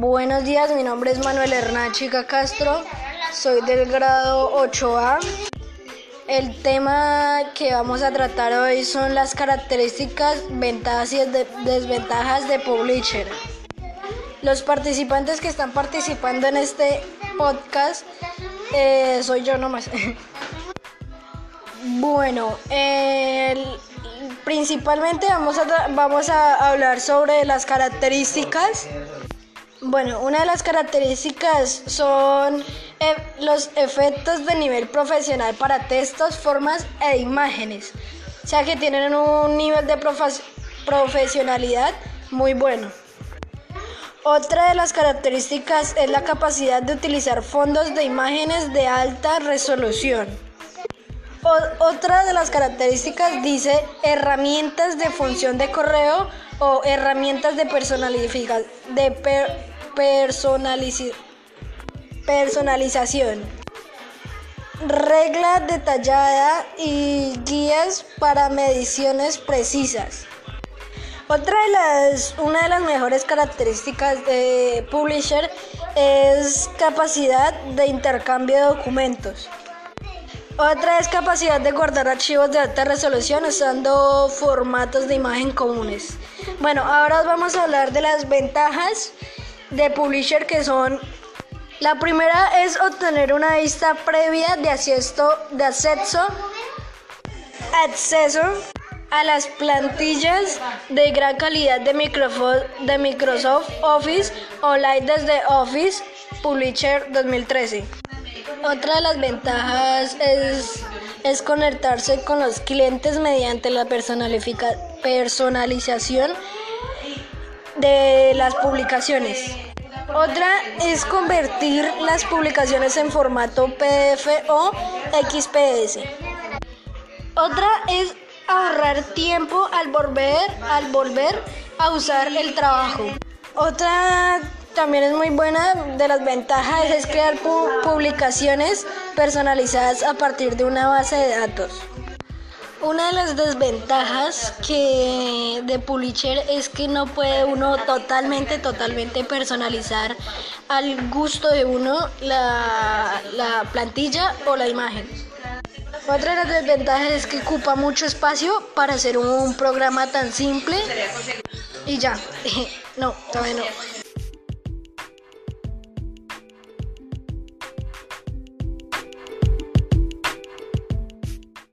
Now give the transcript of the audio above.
Buenos días, mi nombre es Manuel Hernán Chica Castro, soy del grado 8A. El tema que vamos a tratar hoy son las características, ventajas y desventajas de Publisher. Los participantes que están participando en este podcast eh, soy yo nomás. bueno, principalmente vamos a, vamos a hablar sobre las características bueno, una de las características son eh, los efectos de nivel profesional para textos, formas e imágenes. O sea que tienen un nivel de profesionalidad muy bueno. Otra de las características es la capacidad de utilizar fondos de imágenes de alta resolución. otra de las características dice herramientas de función de correo o herramientas de personalización de personalización. Regla detallada y guías para mediciones precisas. Otra de las, una de las mejores características de Publisher es capacidad de intercambio de documentos. Otra es capacidad de guardar archivos de alta resolución usando formatos de imagen comunes. Bueno, ahora vamos a hablar de las ventajas de Publisher que son la primera es obtener una vista previa de acceso, de acceso, acceso a las plantillas de gran calidad de, de Microsoft Office Online desde Office Publisher 2013. Otra de las ventajas es, es conectarse con los clientes mediante la personalización de las publicaciones. Otra es convertir las publicaciones en formato PDF o XPS. Otra es ahorrar tiempo al volver, al volver a usar el trabajo. Otra también es muy buena de las ventajas es crear publicaciones personalizadas a partir de una base de datos. Una de las desventajas que de Publisher es que no puede uno totalmente, totalmente personalizar al gusto de uno la, la plantilla o la imagen. Otra de las desventajas es que ocupa mucho espacio para hacer un programa tan simple y ya. No, todavía no.